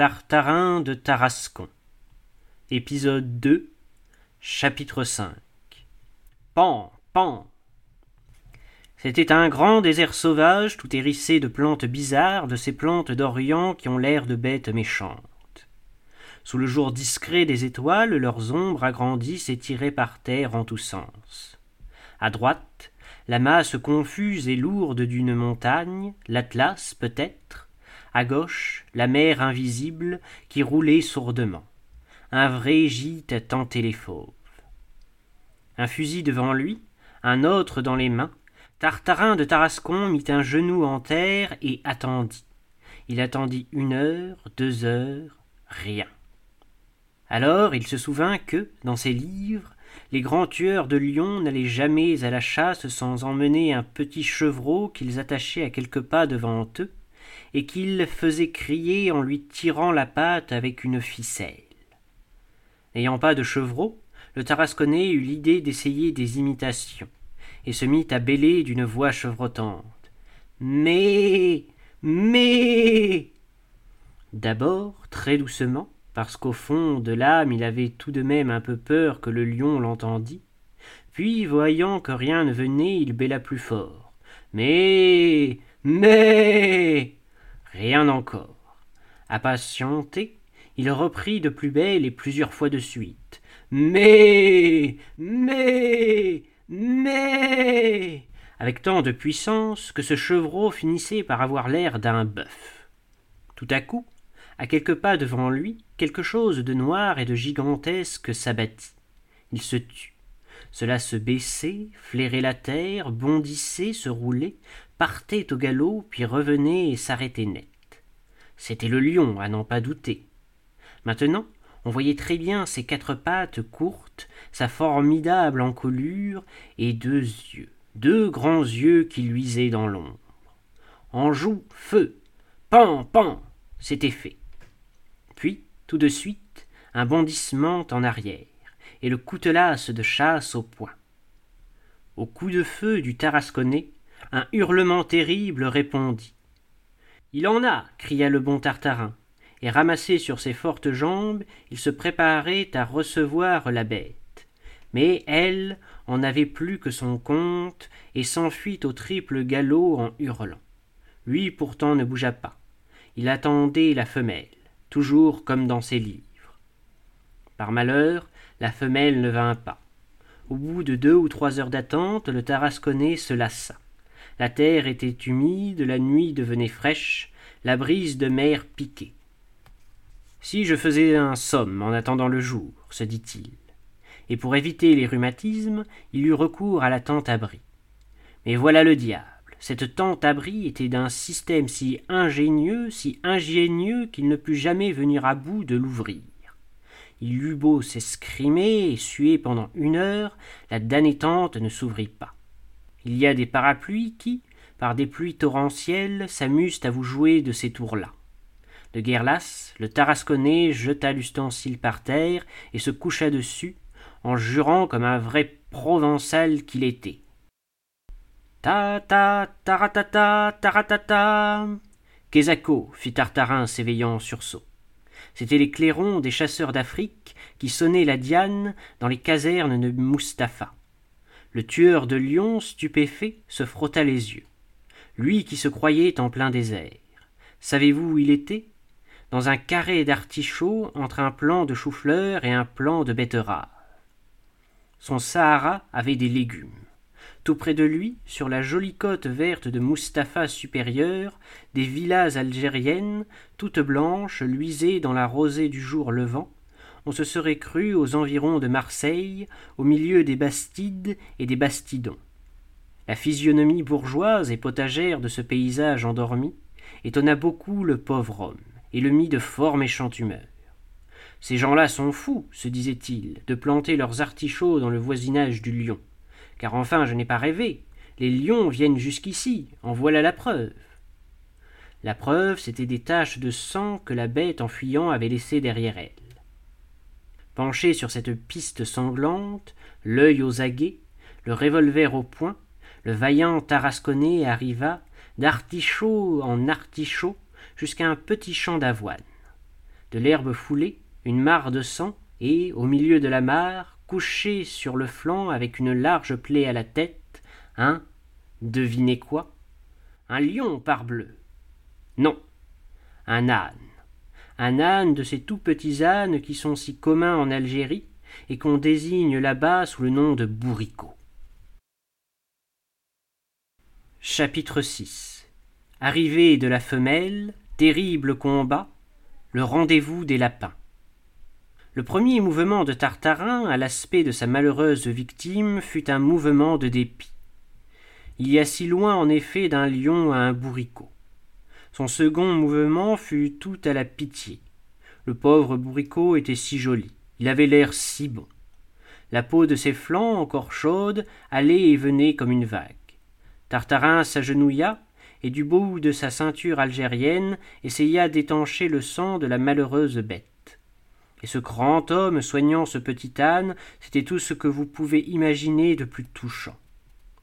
Tartarin de Tarascon. Épisode 2, chapitre 5. Pan, pan. C'était un grand désert sauvage, tout hérissé de plantes bizarres, de ces plantes d'Orient qui ont l'air de bêtes méchantes. Sous le jour discret des étoiles, leurs ombres agrandies s'étiraient par terre en tous sens. À droite, la masse confuse et lourde d'une montagne, l'Atlas peut-être, à gauche la mer invisible qui roulait sourdement. Un vrai gîte tentait les fauves. Un fusil devant lui un autre dans les mains. Tartarin de tarascon mit un genou en terre et attendit. Il attendit une heure deux heures rien. Alors il se souvint que dans ses livres les grands tueurs de lions n'allaient jamais à la chasse sans emmener un petit chevreau qu'ils attachaient à quelques pas devant eux et qu'il faisait crier en lui tirant la patte avec une ficelle. N'ayant pas de chevreau, le Tarasconnais eut l'idée d'essayer des imitations, et se mit à bêler d'une voix chevrotante. Mais. Mais. D'abord, très doucement, parce qu'au fond de l'âme il avait tout de même un peu peur que le lion l'entendît, puis, voyant que rien ne venait, il bêla plus fort. Mais. Mais. Rien encore. Impatienté, il reprit de plus belle et plusieurs fois de suite. Mais. Mais. Mais. avec tant de puissance que ce chevreau finissait par avoir l'air d'un bœuf. Tout à coup, à quelques pas devant lui, quelque chose de noir et de gigantesque s'abattit. Il se tut. Cela se baissait, flairait la terre, bondissait, se roulait, partait au galop, puis revenait et s'arrêtait net. C'était le lion, à n'en pas douter. Maintenant, on voyait très bien ses quatre pattes courtes, sa formidable encolure et deux yeux, deux grands yeux qui luisaient dans l'ombre. En joue, feu, pan, pan, c'était fait. Puis, tout de suite, un bondissement en arrière, et le coutelas de chasse au poing. Au coup de feu du Tarasconnais, un hurlement terrible répondit. Il en a cria le bon Tartarin, et ramassé sur ses fortes jambes, il se préparait à recevoir la bête. Mais elle en avait plus que son compte, et s'enfuit au triple galop en hurlant. Lui pourtant ne bougea pas. Il attendait la femelle, toujours comme dans ses livres. Par malheur, la femelle ne vint pas. Au bout de deux ou trois heures d'attente, le Tarasconnais se lassa. La terre était humide, la nuit devenait fraîche, la brise de mer piquait. Si je faisais un somme en attendant le jour, se dit-il. Et pour éviter les rhumatismes, il eut recours à la tente-abri. Mais voilà le diable. Cette tente-abri était d'un système si ingénieux, si ingénieux qu'il ne put jamais venir à bout de l'ouvrir. Beau s'escrimer et suer pendant une heure, la damnée tente ne s'ouvrit pas. Il y a des parapluies qui, par des pluies torrentielles, s'amusent à vous jouer de ces tours-là. De guerre lasse, le Tarasconnais jeta l'ustensile par terre et se coucha dessus, en jurant comme un vrai provençal qu'il était. Ta ta taratata taratata Quesaco fit Tartarin s'éveillant sursaut. C'étaient les clairons des chasseurs d'Afrique qui sonnaient la diane dans les casernes de Mustapha. Le tueur de lions, stupéfait, se frotta les yeux. Lui qui se croyait en plein désert. Savez-vous où il était? Dans un carré d'artichauts entre un plant de chou-fleur et un plant de betterave. Son Sahara avait des légumes. Tout près de lui, sur la jolie côte verte de Mustapha supérieur, des villas algériennes, toutes blanches, luisaient dans la rosée du jour levant, on se serait cru aux environs de Marseille, au milieu des Bastides et des Bastidons. La physionomie bourgeoise et potagère de ce paysage endormi étonna beaucoup le pauvre homme, et le mit de fort méchante humeur. Ces gens-là sont fous, se disait-il, de planter leurs artichauts dans le voisinage du lion. Car enfin je n'ai pas rêvé. Les lions viennent jusqu'ici, en voilà la preuve. La preuve, c'étaient des taches de sang que la bête en fuyant avait laissées derrière elle. Penché sur cette piste sanglante, l'œil aux aguets, le revolver au poing, le vaillant Tarasconnais arriva, d'artichaut en artichaut, jusqu'à un petit champ d'avoine. de l'herbe foulée, une mare de sang, et, au milieu de la mare, couché sur le flanc avec une large plaie à la tête, un devinez quoi? Un lion, parbleu Non, un âne. Un âne de ces tout petits ânes qui sont si communs en Algérie et qu'on désigne là-bas sous le nom de bourricot. Chapitre 6 Arrivée de la femelle, terrible combat, le rendez-vous des lapins. Le premier mouvement de Tartarin, à l'aspect de sa malheureuse victime, fut un mouvement de dépit. Il y a si loin en effet d'un lion à un bourricot. Son second mouvement fut tout à la pitié. Le pauvre bourricot était si joli, il avait l'air si bon. La peau de ses flancs, encore chaude, allait et venait comme une vague. Tartarin s'agenouilla, et du bout de sa ceinture algérienne essaya d'étancher le sang de la malheureuse bête. Et ce grand homme soignant ce petit âne, c'était tout ce que vous pouvez imaginer de plus touchant.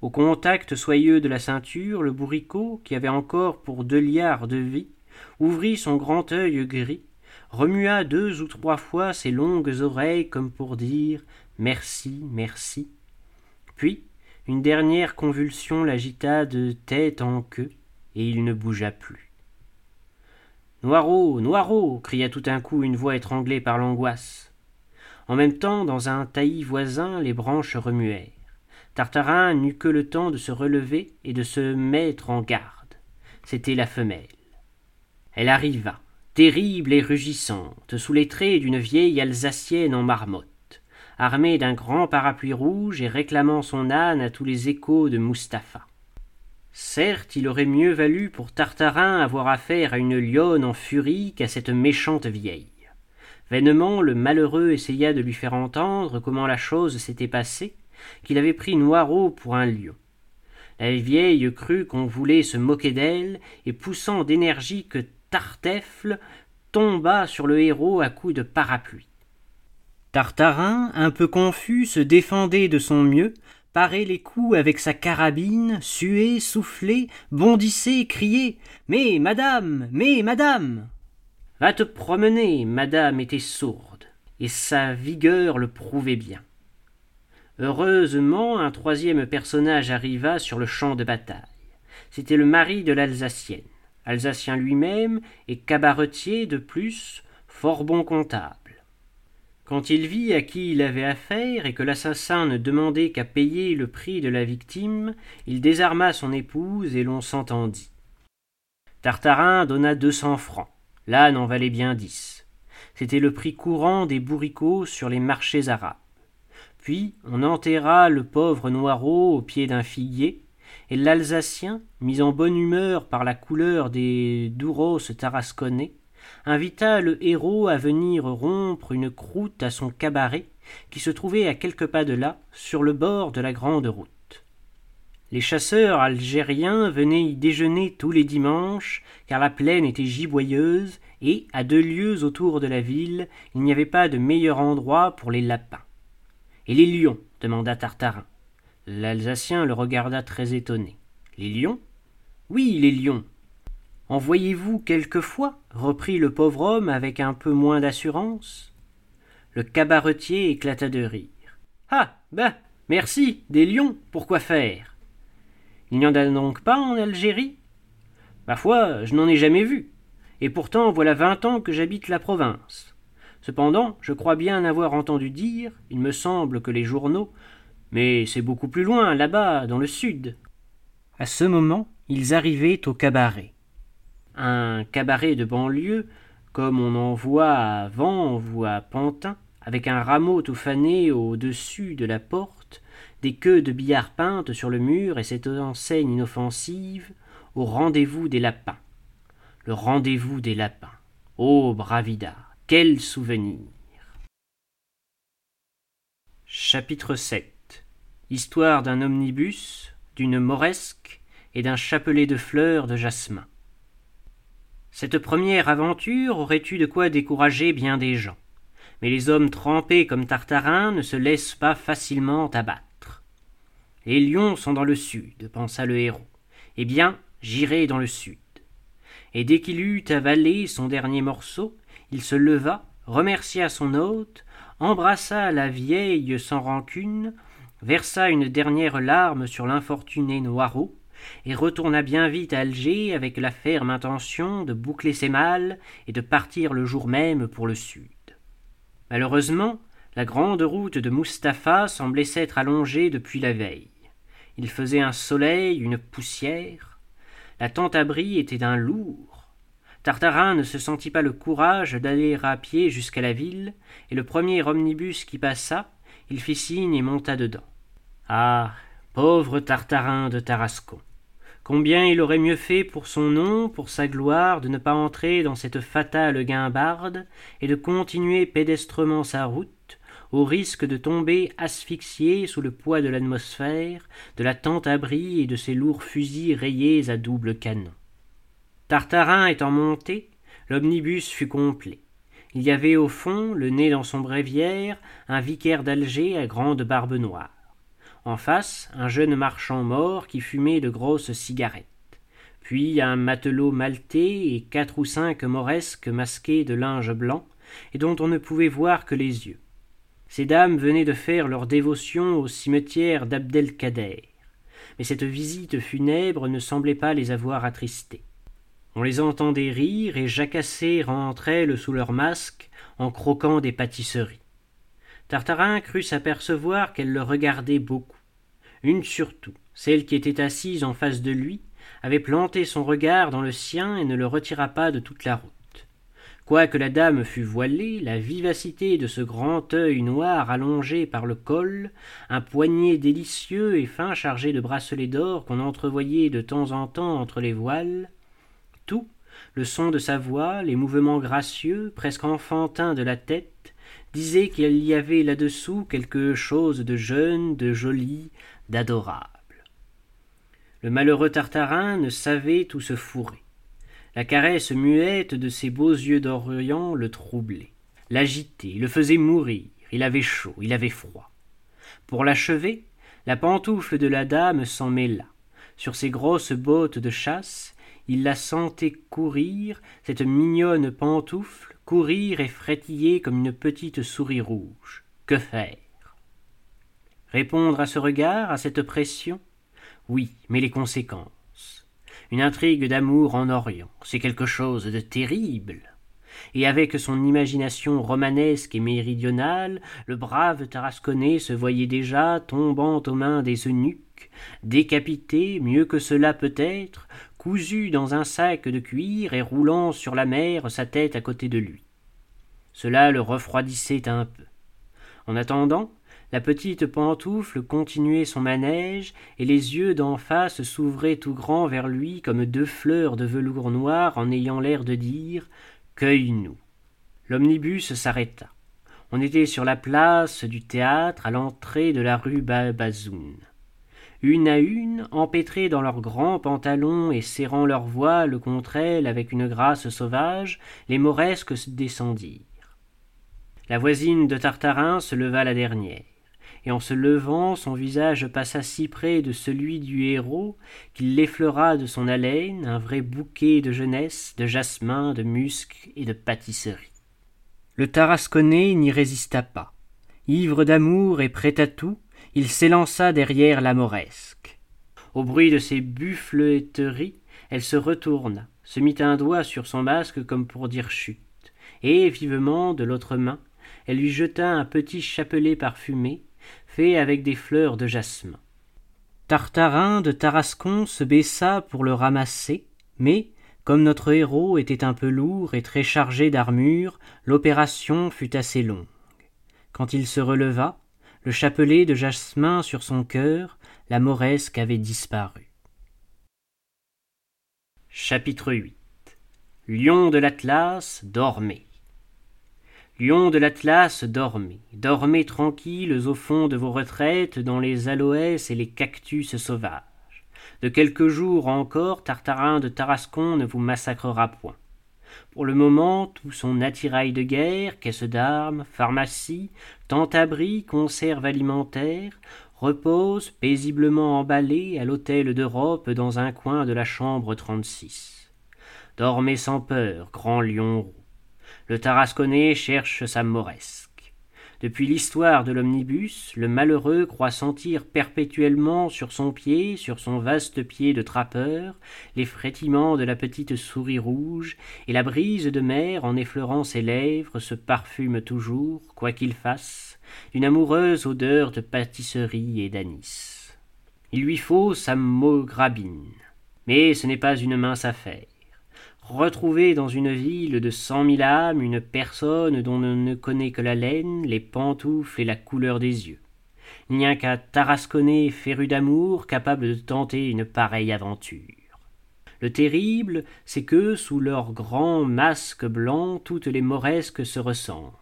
Au contact soyeux de la ceinture, le bourricot, qui avait encore pour deux liards de vie, ouvrit son grand œil gris, remua deux ou trois fois ses longues oreilles comme pour dire Merci, merci. Puis une dernière convulsion l'agita de tête en queue, et il ne bougea plus. Noirot, Noirot cria tout d'un coup une voix étranglée par l'angoisse. En même temps, dans un taillis voisin, les branches remuèrent. Tartarin n'eut que le temps de se relever et de se mettre en garde. C'était la femelle. Elle arriva, terrible et rugissante, sous les traits d'une vieille Alsacienne en marmotte, armée d'un grand parapluie rouge et réclamant son âne à tous les échos de Mustapha. Certes, il aurait mieux valu pour Tartarin avoir affaire à une lionne en furie qu'à cette méchante vieille. Vainement le malheureux essaya de lui faire entendre comment la chose s'était passée, qu'il avait pris Noirot pour un lion. La vieille crut qu'on voulait se moquer d'elle, et poussant d'énergiques tartefles, tomba sur le héros à coups de parapluie. Tartarin, un peu confus, se défendait de son mieux, parait les coups avec sa carabine, suait, soufflait, bondissait, criait Mais, madame, mais, madame Va te promener, madame était sourde, et sa vigueur le prouvait bien. Heureusement, un troisième personnage arriva sur le champ de bataille. C'était le mari de l'Alsacienne, Alsacien lui-même et cabaretier de plus, fort bon comptable. Quand il vit à qui il avait affaire et que l'assassin ne demandait qu'à payer le prix de la victime, il désarma son épouse et l'on s'entendit. Tartarin donna deux cents francs. L'âne en valait bien dix. C'était le prix courant des bourricots sur les marchés arabes. Puis on enterra le pauvre Noirot au pied d'un figuier, et l'Alsacien, mis en bonne humeur par la couleur des douros tarasconnais, invita le héros à venir rompre une croûte à son cabaret, qui se trouvait à quelques pas de là, sur le bord de la grande route. Les chasseurs algériens venaient y déjeuner tous les dimanches, car la plaine était giboyeuse, et, à deux lieues autour de la ville, il n'y avait pas de meilleur endroit pour les lapins. Et les lions? demanda Tartarin. L'Alsacien le regarda très étonné. Les lions? Oui, les lions, en voyez-vous quelquefois reprit le pauvre homme avec un peu moins d'assurance? Le cabaretier éclata de rire. Ah. Ben. Merci. Des lions. Pourquoi faire? Il n'y en a donc pas en Algérie? Ma foi, je n'en ai jamais vu. Et pourtant voilà vingt ans que j'habite la province. Cependant, je crois bien avoir entendu dire, il me semble que les journaux, mais c'est beaucoup plus loin, là-bas, dans le sud. À ce moment, ils arrivaient au cabaret un cabaret de banlieue, comme on en voit à Vanves à Pantin, avec un rameau tout fané au-dessus de la porte, des queues de billard peintes sur le mur et cette enseigne inoffensive, au rendez-vous des lapins. Le rendez-vous des lapins. Ô Bravida, quel souvenir Chapitre 7 Histoire d'un omnibus, d'une moresque et d'un chapelet de fleurs de jasmin. Cette première aventure aurait eu de quoi décourager bien des gens. Mais les hommes trempés comme Tartarin ne se laissent pas facilement abattre. Les lions sont dans le sud, pensa le héros. Eh bien, j'irai dans le sud. Et dès qu'il eut avalé son dernier morceau, il se leva, remercia son hôte, embrassa la vieille sans rancune, versa une dernière larme sur l'infortuné Noiraud, et retourna bien vite à Alger avec la ferme intention de boucler ses malles et de partir le jour même pour le sud. Malheureusement, la grande route de Mustapha semblait s'être allongée depuis la veille. Il faisait un soleil, une poussière. La tente-abri était d'un lourd. Tartarin ne se sentit pas le courage d'aller à pied jusqu'à la ville, et le premier omnibus qui passa, il fit signe et monta dedans. Ah. Pauvre Tartarin de Tarascon. Combien il aurait mieux fait pour son nom, pour sa gloire, de ne pas entrer dans cette fatale guimbarde, et de continuer pédestrement sa route, au risque de tomber asphyxié sous le poids de l'atmosphère, de la tente-abri et de ses lourds fusils rayés à double canon. Tartarin étant monté, l'omnibus fut complet. Il y avait au fond, le nez dans son bréviaire, un vicaire d'Alger à grande barbe noire. En face, un jeune marchand mort qui fumait de grosses cigarettes. Puis un matelot maltais et quatre ou cinq moresques masqués de linge blanc, et dont on ne pouvait voir que les yeux. Ces dames venaient de faire leur dévotion au cimetière d'Abdelkader, mais cette visite funèbre ne semblait pas les avoir attristés. On les entendait rire et jacasser entre elles sous leurs masques en croquant des pâtisseries. Tartarin crut s'apercevoir qu'elles le regardaient beaucoup. Une surtout, celle qui était assise en face de lui, avait planté son regard dans le sien et ne le retira pas de toute la route. Quoique la dame fût voilée, la vivacité de ce grand œil noir allongé par le col, un poignet délicieux et fin chargé de bracelets d'or qu'on entrevoyait de temps en temps entre les voiles, tout, le son de sa voix, les mouvements gracieux, presque enfantins de la tête, disait qu'il y avait là-dessous quelque chose de jeune, de joli, d'adorable. Le malheureux Tartarin ne savait où se fourrer. La caresse muette de ses beaux yeux d'Orient le troublait, l'agitait, le faisait mourir, il avait chaud, il avait froid. Pour l'achever, la pantoufle de la dame s'en mêla. Sur ses grosses bottes de chasse, il la sentait courir, cette mignonne pantoufle, courir et frétiller comme une petite souris rouge. Que faire? Répondre à ce regard, à cette pression? Oui, mais les conséquences. Une intrigue d'amour en Orient, c'est quelque chose de terrible. Et avec son imagination romanesque et méridionale, le brave Tarasconnais se voyait déjà tombant aux mains des eunuques, décapité, mieux que cela peut-être, cousu dans un sac de cuir et roulant sur la mer sa tête à côté de lui. Cela le refroidissait un peu. En attendant, la petite pantoufle continuait son manège, et les yeux d'en face s'ouvraient tout grands vers lui comme deux fleurs de velours noir en ayant l'air de dire Cueille-nous. L'omnibus s'arrêta. On était sur la place du théâtre à l'entrée de la rue Babazoun. Une à une, empêtrées dans leurs grands pantalons et serrant leurs voiles contre elles avec une grâce sauvage, les mauresques descendirent. La voisine de Tartarin se leva la dernière et en se levant son visage passa si près de celui du héros qu'il l'effleura de son haleine un vrai bouquet de jeunesse, de jasmin, de musc et de pâtisserie. Le Tarasconnais n'y résista pas. Ivre d'amour et prêt à tout, il s'élança derrière la mauresque. Au bruit de ses buffleteries, elle se retourna, se mit un doigt sur son masque comme pour dire chute, et vivement de l'autre main, elle lui jeta un petit chapelet parfumé, avec des fleurs de jasmin. Tartarin de Tarascon se baissa pour le ramasser, mais, comme notre héros était un peu lourd et très chargé d'armure, l'opération fut assez longue. Quand il se releva, le chapelet de jasmin sur son cœur, la mauresque avait disparu. Chapitre 8 Lion de l'Atlas dormait. Lions de l'Atlas, dormez, dormez tranquilles au fond de vos retraites dans les aloès et les cactus sauvages. De quelques jours encore, Tartarin de Tarascon ne vous massacrera point. Pour le moment, tout son attirail de guerre, caisse d'armes, pharmacie, tente-abri, conserve alimentaire, repose paisiblement emballé à l'hôtel d'Europe dans un coin de la chambre 36. Dormez sans peur, grand lion. Le Tarasconnais cherche sa mauresque. Depuis l'histoire de l'omnibus, le malheureux croit sentir perpétuellement sur son pied, sur son vaste pied de trappeur, les frétillements de la petite souris rouge, et la brise de mer, en effleurant ses lèvres, se parfume toujours, quoi qu'il fasse, d'une amoureuse odeur de pâtisserie et d'anis. Il lui faut sa grabine, mais ce n'est pas une mince affaire. Retrouver dans une ville de cent mille âmes une personne dont on ne connaît que la laine, les pantoufles et la couleur des yeux. Il n'y a qu'un tarasconnais féru d'amour capable de tenter une pareille aventure. Le terrible, c'est que, sous leurs grands masques blancs, toutes les mauresques se ressemblent.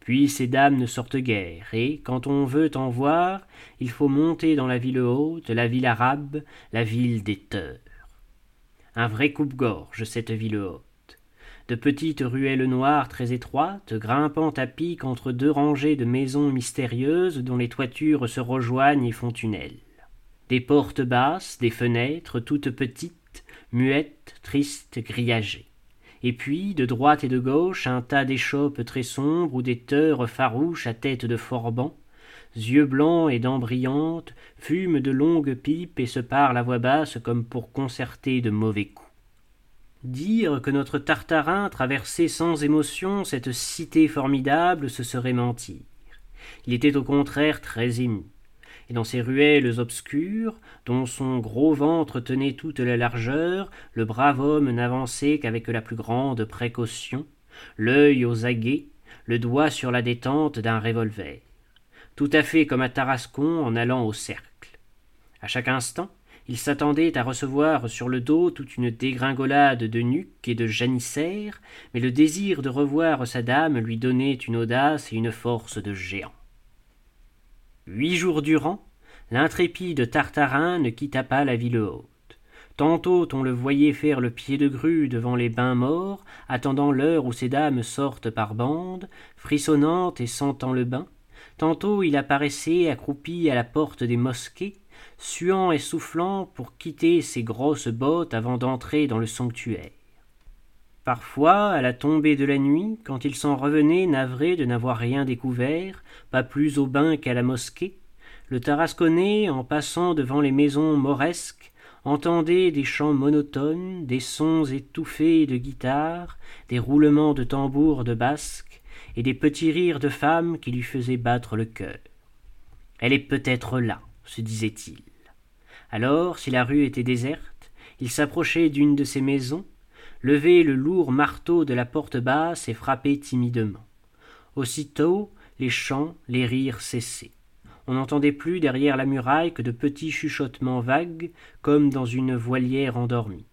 Puis ces dames ne sortent guère, et, quand on veut en voir, il faut monter dans la ville haute, la ville arabe, la ville des teurs un vrai coupe-gorge, cette ville haute. De petites ruelles noires très étroites, grimpant à pic entre deux rangées de maisons mystérieuses dont les toitures se rejoignent et font tunnel. Des portes basses, des fenêtres toutes petites, muettes, tristes, grillagées. Et puis, de droite et de gauche, un tas d'échoppes très sombres ou des teurs farouches à tête de forban, yeux blancs et dents brillantes, fument de longues pipes et se parlent à voix basse comme pour concerter de mauvais coups. Dire que notre Tartarin traversait sans émotion cette cité formidable, ce serait mentir. Il était au contraire très ému. Et dans ces ruelles obscures, dont son gros ventre tenait toute la largeur, le brave homme n'avançait qu'avec la plus grande précaution, l'œil aux aguets, le doigt sur la détente d'un revolver tout à fait comme à Tarascon en allant au cercle. À chaque instant, il s'attendait à recevoir sur le dos toute une dégringolade de nuques et de janissaires, mais le désir de revoir sa dame lui donnait une audace et une force de géant. Huit jours durant, l'intrépide Tartarin ne quitta pas la ville haute. Tantôt on le voyait faire le pied de grue devant les bains morts, attendant l'heure où ces dames sortent par bandes, frissonnantes et sentant le bain, Tantôt il apparaissait accroupi à la porte des mosquées, suant et soufflant pour quitter ses grosses bottes avant d'entrer dans le sanctuaire. Parfois, à la tombée de la nuit, quand il s'en revenait navré de n'avoir rien découvert, pas plus au bain qu'à la mosquée, le tarasconnais, en passant devant les maisons mauresques, entendait des chants monotones, des sons étouffés de guitare, des roulements de tambours de basque, et des petits rires de femmes qui lui faisaient battre le cœur. Elle est peut-être là, se disait-il. Alors, si la rue était déserte, il s'approchait d'une de ces maisons, levait le lourd marteau de la porte basse et frappait timidement. Aussitôt, les chants, les rires cessaient. On n'entendait plus derrière la muraille que de petits chuchotements vagues, comme dans une voilière endormie.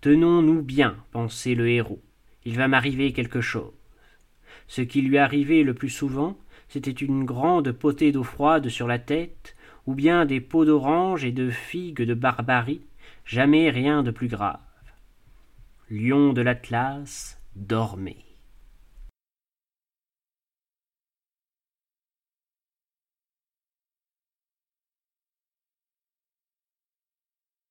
Tenons-nous bien, pensait le héros. Il va m'arriver quelque chose. Ce qui lui arrivait le plus souvent, c'était une grande potée d'eau froide sur la tête, ou bien des pots d'orange et de figues de barbarie, jamais rien de plus grave. Lion de l'Atlas dormait.